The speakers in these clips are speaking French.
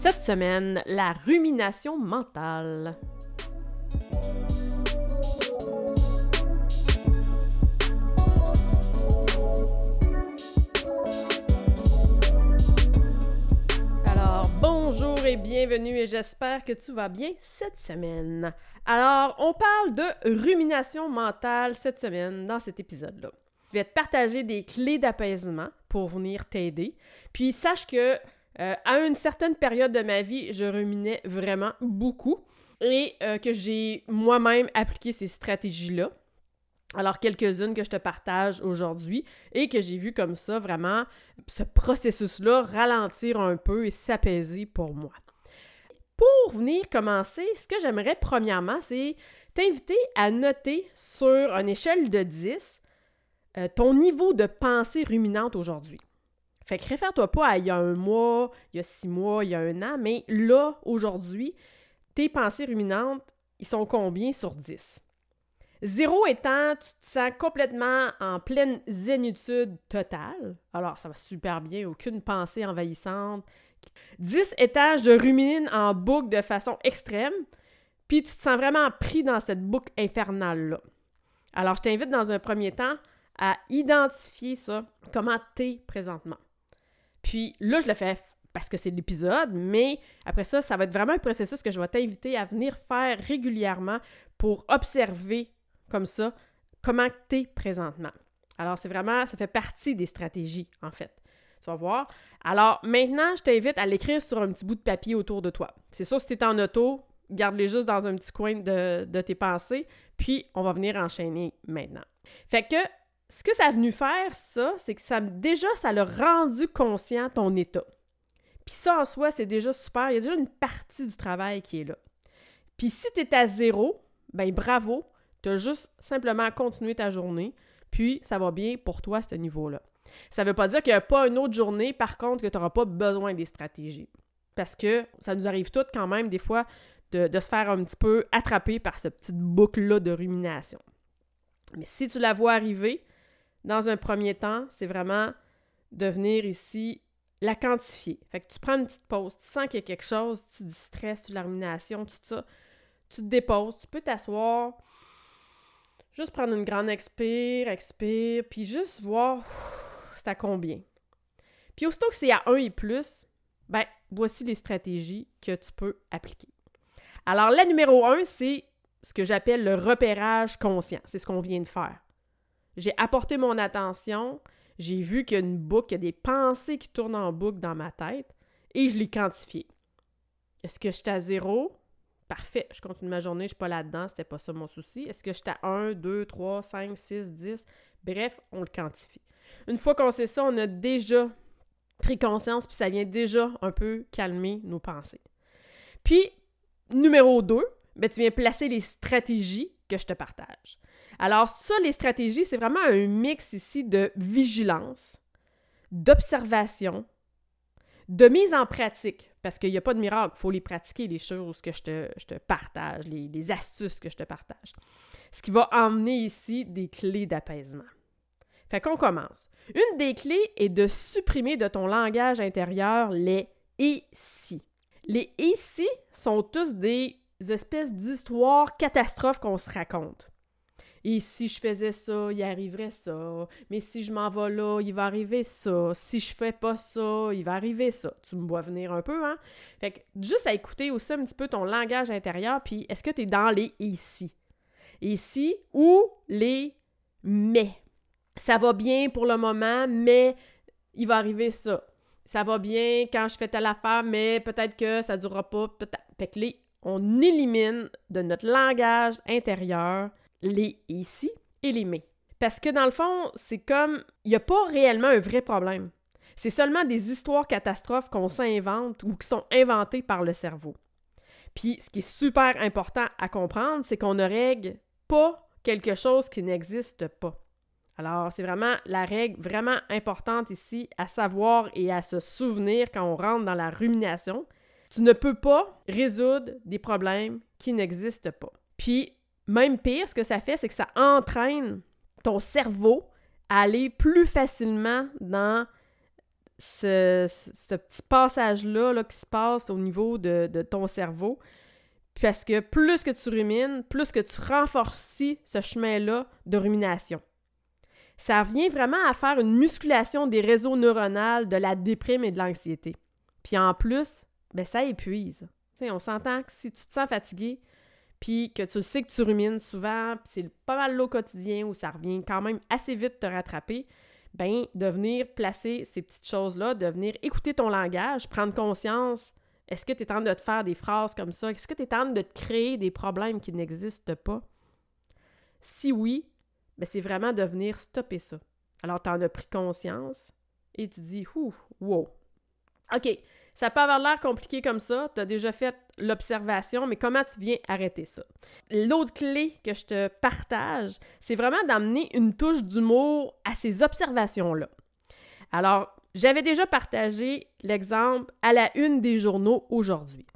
Cette semaine, la rumination mentale. Alors, bonjour et bienvenue et j'espère que tu vas bien cette semaine. Alors, on parle de rumination mentale cette semaine dans cet épisode-là. Je vais te partager des clés d'apaisement pour venir t'aider. Puis sache que euh, à une certaine période de ma vie, je ruminais vraiment beaucoup et euh, que j'ai moi-même appliqué ces stratégies-là. Alors, quelques-unes que je te partage aujourd'hui et que j'ai vu comme ça vraiment ce processus-là ralentir un peu et s'apaiser pour moi. Pour venir commencer, ce que j'aimerais premièrement, c'est t'inviter à noter sur une échelle de 10 euh, ton niveau de pensée ruminante aujourd'hui. Fait que réfère-toi pas à il y a un mois, il y a six mois, il y a un an, mais là, aujourd'hui, tes pensées ruminantes, ils sont combien sur 10? Zéro étant, tu te sens complètement en pleine zénitude totale. Alors, ça va super bien, aucune pensée envahissante. 10 étant, je rumine en boucle de façon extrême, puis tu te sens vraiment pris dans cette boucle infernale-là. Alors, je t'invite dans un premier temps à identifier ça, comment t'es présentement? Puis là, je le fais parce que c'est l'épisode, mais après ça, ça va être vraiment un processus que je vais t'inviter à venir faire régulièrement pour observer comme ça comment tu es présentement. Alors, c'est vraiment, ça fait partie des stratégies, en fait. Tu vas voir. Alors, maintenant, je t'invite à l'écrire sur un petit bout de papier autour de toi. C'est sûr, si tu es en auto, garde-les juste dans un petit coin de, de tes pensées, puis on va venir enchaîner maintenant. Fait que ce que ça a venu faire, ça, c'est que ça déjà, ça l'a rendu conscient ton état. Puis ça, en soi, c'est déjà super. Il y a déjà une partie du travail qui est là. Puis si tu es à zéro, ben bravo, tu as juste simplement continué ta journée, puis ça va bien pour toi à ce niveau-là. Ça ne veut pas dire qu'il n'y a pas une autre journée, par contre, que tu n'auras pas besoin des stratégies. Parce que ça nous arrive toutes quand même, des fois, de, de se faire un petit peu attraper par cette petite boucle-là de rumination. Mais si tu la vois arriver, dans un premier temps, c'est vraiment de venir ici la quantifier. Fait que tu prends une petite pause, tu sens qu'il y a quelque chose, tu dis stress, tu la rumination, tout ça, tu te déposes, tu peux t'asseoir, juste prendre une grande expire, expire, puis juste voir c'est à combien. Puis aussitôt que c'est à 1 et plus, ben voici les stratégies que tu peux appliquer. Alors la numéro 1, c'est ce que j'appelle le repérage conscient. C'est ce qu'on vient de faire. J'ai apporté mon attention, j'ai vu qu'il y a une boucle, il y a des pensées qui tournent en boucle dans ma tête et je l'ai quantifié. Est-ce que j'étais à zéro? Parfait, je continue ma journée, je suis pas là-dedans, c'était pas ça mon souci. Est-ce que j'étais à 1, 2, 3, 5, 6, 10? Bref, on le quantifie. Une fois qu'on sait ça, on a déjà pris conscience, puis ça vient déjà un peu calmer nos pensées. Puis, numéro 2, ben, tu viens placer les stratégies que je te partage. Alors ça, les stratégies, c'est vraiment un mix ici de vigilance, d'observation, de mise en pratique, parce qu'il n'y a pas de miracle, il faut les pratiquer, les choses que je te, partage, les, les, astuces que je te partage. Ce qui va emmener ici des clés d'apaisement. Fait qu'on commence. Une des clés est de supprimer de ton langage intérieur les ici. Les ici sont tous des espèces d'histoires catastrophes qu'on se raconte. Et si je faisais ça, il arriverait ça. Mais si je m'en vais là, il va arriver ça. Si je fais pas ça, il va arriver ça. Tu me vois venir un peu, hein? Fait que juste à écouter aussi un petit peu ton langage intérieur, puis est-ce que tu es dans les ici? Ici ou les mais. Ça va bien pour le moment, mais il va arriver ça. Ça va bien quand je fais telle affaire, mais peut-être que ça durera pas. Fait que les, on élimine de notre langage intérieur les ici et les mais. Parce que dans le fond, c'est comme, il n'y a pas réellement un vrai problème. C'est seulement des histoires catastrophes qu'on s'invente ou qui sont inventées par le cerveau. Puis, ce qui est super important à comprendre, c'est qu'on ne règle pas quelque chose qui n'existe pas. Alors, c'est vraiment la règle vraiment importante ici à savoir et à se souvenir quand on rentre dans la rumination. Tu ne peux pas résoudre des problèmes qui n'existent pas. Puis, même pire, ce que ça fait, c'est que ça entraîne ton cerveau à aller plus facilement dans ce, petit passage-là là, qui se passe au niveau de, ton cerveau. Parce que plus que tu rumines, plus que tu renforces ce chemin-là de rumination. Ça revient vraiment à faire une musculation des réseaux neuronaux de la déprime et de l'anxiété. Puis en plus, ben ça épuise. on s'entend que si tu te sens fatigué, puis que tu sais que tu rumines souvent, puis c'est pas mal l'eau quotidien où ça revient quand même assez vite te rattraper, ben de venir placer ces petites choses-là, de venir écouter ton langage, prendre conscience. Est-ce que tu es train de te faire des phrases comme ça? Est-ce que tu es train de te créer des problèmes qui n'existent pas? Si oui, ben c'est vraiment de venir stopper ça. Alors, tu en as pris conscience et tu dis, ouh, wow. OK, ça peut avoir l'air compliqué comme ça, tu as déjà fait l'observation, mais comment tu viens arrêter ça? L'autre clé que je te partage, c'est vraiment d'amener une touche d'humour à ces observations-là. Alors, j'avais déjà partagé l'exemple à la une des journaux aujourd'hui.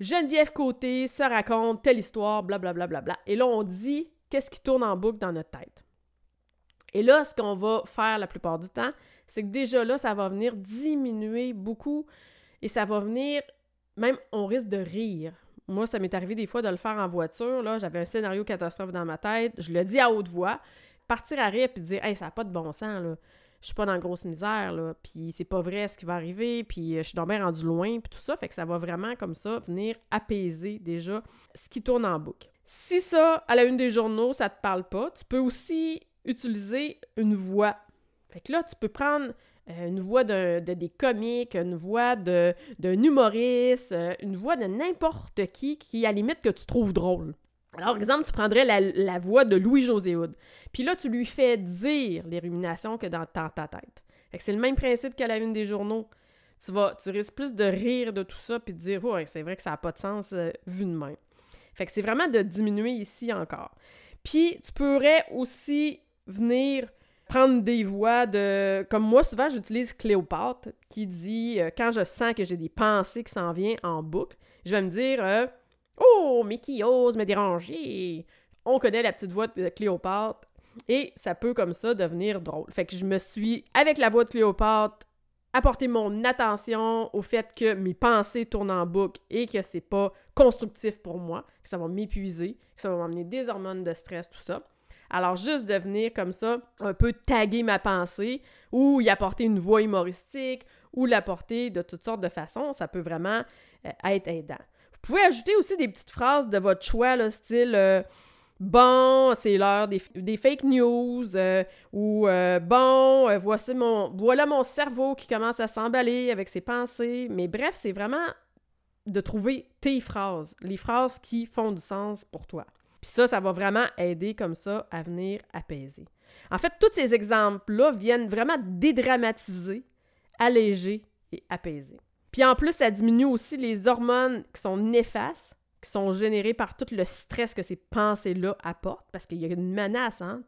Geneviève Côté se raconte telle histoire, blablabla. Bla, bla, bla, et là, on dit qu'est-ce qui tourne en boucle dans notre tête. Et là, ce qu'on va faire la plupart du temps, c'est que déjà là, ça va venir diminuer beaucoup et ça va venir, même on risque de rire. Moi, ça m'est arrivé des fois de le faire en voiture. Là, j'avais un scénario catastrophe dans ma tête. Je le dis à haute voix. Partir à rire puis dire Hey, ça n'a pas de bon sens, là. Je suis pas dans grosse misère, là. Puis c'est pas vrai ce qui va arriver. Puis euh, je suis donc bien rendu loin. Puis tout ça. Fait que ça va vraiment, comme ça, venir apaiser déjà ce qui tourne en boucle. Si ça, à la une des journaux, ça te parle pas, tu peux aussi utiliser une voix. Fait que là, tu peux prendre euh, une voix de, des comiques, une voix d'un humoriste, euh, une voix de n'importe qui qui, à la limite, que tu trouves drôle. Alors, exemple, tu prendrais la, voix de Louis-José Houd. Puis là, tu lui fais dire les ruminations que dans, ta tête. c'est le même principe qu'à la une des journaux. Tu vas, tu risques plus de rire de tout ça puis de dire, ouais, c'est vrai que ça n'a pas de sens euh, vu de même. Fait que c'est vraiment de diminuer ici encore. Puis, tu pourrais aussi venir prendre des voix de... Comme moi, souvent, j'utilise Cléopâtre, qui dit, euh, quand je sens que j'ai des pensées qui s'en viennent en boucle, je vais me dire euh, Oh, mais qui ose me déranger? » On connaît la petite voix de Cléopâtre, et ça peut comme ça devenir drôle. Fait que je me suis, avec la voix de Cléopâtre, apporté mon attention au fait que mes pensées tournent en boucle et que c'est pas constructif pour moi, que ça va m'épuiser, que ça va m'amener des hormones de stress, tout ça. Alors, juste de venir comme ça, un peu taguer ma pensée, ou y apporter une voix humoristique, ou l'apporter de toutes sortes de façons, ça peut vraiment euh, être aidant. Vous pouvez ajouter aussi des petites phrases de votre choix, là, style euh, Bon, c'est l'heure des, fake news, euh, ou Bon, voici mon, voilà mon cerveau qui commence à s'emballer avec ses pensées. Mais bref, c'est vraiment de trouver tes phrases, les phrases qui font du sens pour toi. Puis ça, ça va vraiment aider comme ça à venir apaiser. En fait, tous ces exemples-là viennent vraiment dédramatiser, alléger et apaiser. Puis en plus, ça diminue aussi les hormones qui sont néfastes, qui sont générées par tout le stress que ces pensées-là apportent, parce qu'il y a une menace, hein?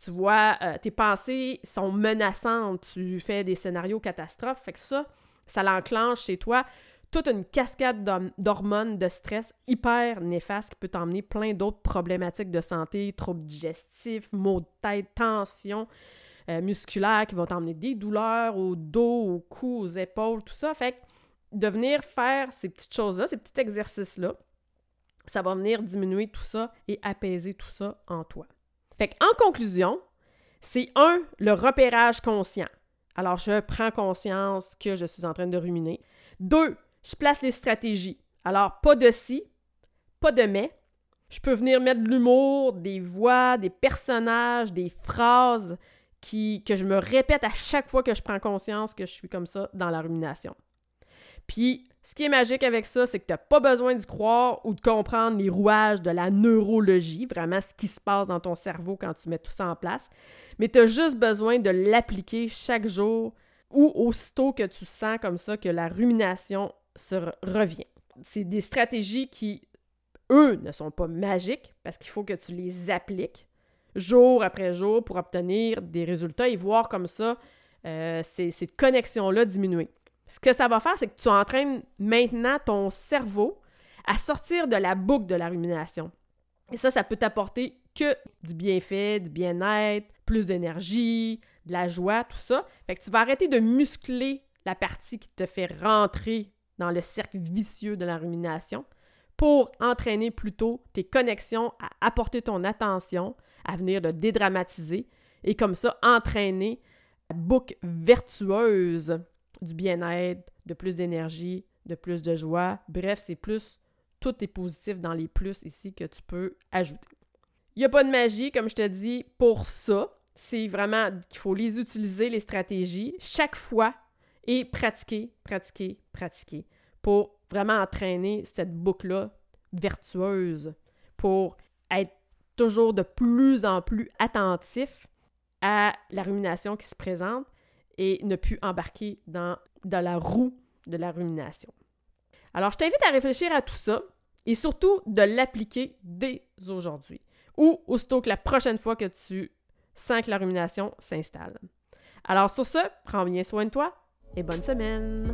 Tu, vois, euh, tes pensées sont menaçantes, tu fais des scénarios catastrophes, fait que ça, ça l'enclenche chez toi toute une cascade d'hormones de stress hyper néfastes qui peut t'emmener plein d'autres problématiques de santé, troubles digestifs, maux de tête, tension euh, musculaire qui vont t'emmener des douleurs au dos, au cou, aux épaules, tout ça. Fait que de venir faire ces petites choses-là, ces petits exercices-là, ça va venir diminuer tout ça et apaiser tout ça en toi. Fait en conclusion, c'est un, le repérage conscient. Alors, je prends conscience que je suis en train de ruminer. Deux, je place les stratégies. Alors, pas de si, pas de mais. Je peux venir mettre de l'humour, des voix, des personnages, des phrases que je me répète à chaque fois que je prends conscience que je suis comme ça dans la rumination. Puis, ce qui est magique avec ça, c'est que tu n'as pas besoin d'y croire ou de comprendre les rouages de la neurologie, vraiment ce qui se passe dans ton cerveau quand tu mets tout ça en place, mais tu as juste besoin de l'appliquer chaque jour ou aussitôt que tu sens comme ça que la rumination se revient. C'est des stratégies qui, eux, ne sont pas magiques parce qu'il faut que tu les appliques jour après jour pour obtenir des résultats et voir comme ça euh, ces, cette connexion-là diminuer. Ce que ça va faire, c'est que tu entraînes maintenant ton cerveau à sortir de la boucle de la rumination. Et ça, ça peut t'apporter que du bienfait, du bien-être, plus d'énergie, de la joie, tout ça. Fait que tu vas arrêter de muscler la partie qui te fait rentrer dans le cercle vicieux de la rumination pour entraîner plutôt tes connexions à apporter ton attention, à venir le dédramatiser et comme ça entraîner la boucle vertueuse du bien-être, de plus d'énergie, de plus de joie. Bref, c'est plus, tout est positif dans les plus ici que tu peux ajouter. Il n'y a pas de magie, comme je te dis, pour ça. C'est vraiment qu'il faut les utiliser, les stratégies, chaque fois et pratiquer, pratiquer, pratiquer pour vraiment entraîner cette boucle-là vertueuse pour être toujours de plus en plus attentif à la rumination qui se présente et ne plus embarquer dans, la roue de la rumination. Alors, je t'invite à réfléchir à tout ça et surtout de l'appliquer dès aujourd'hui ou aussitôt que la prochaine fois que tu sens que la rumination s'installe. Alors, sur ce, prends bien soin de toi et bonne semaine!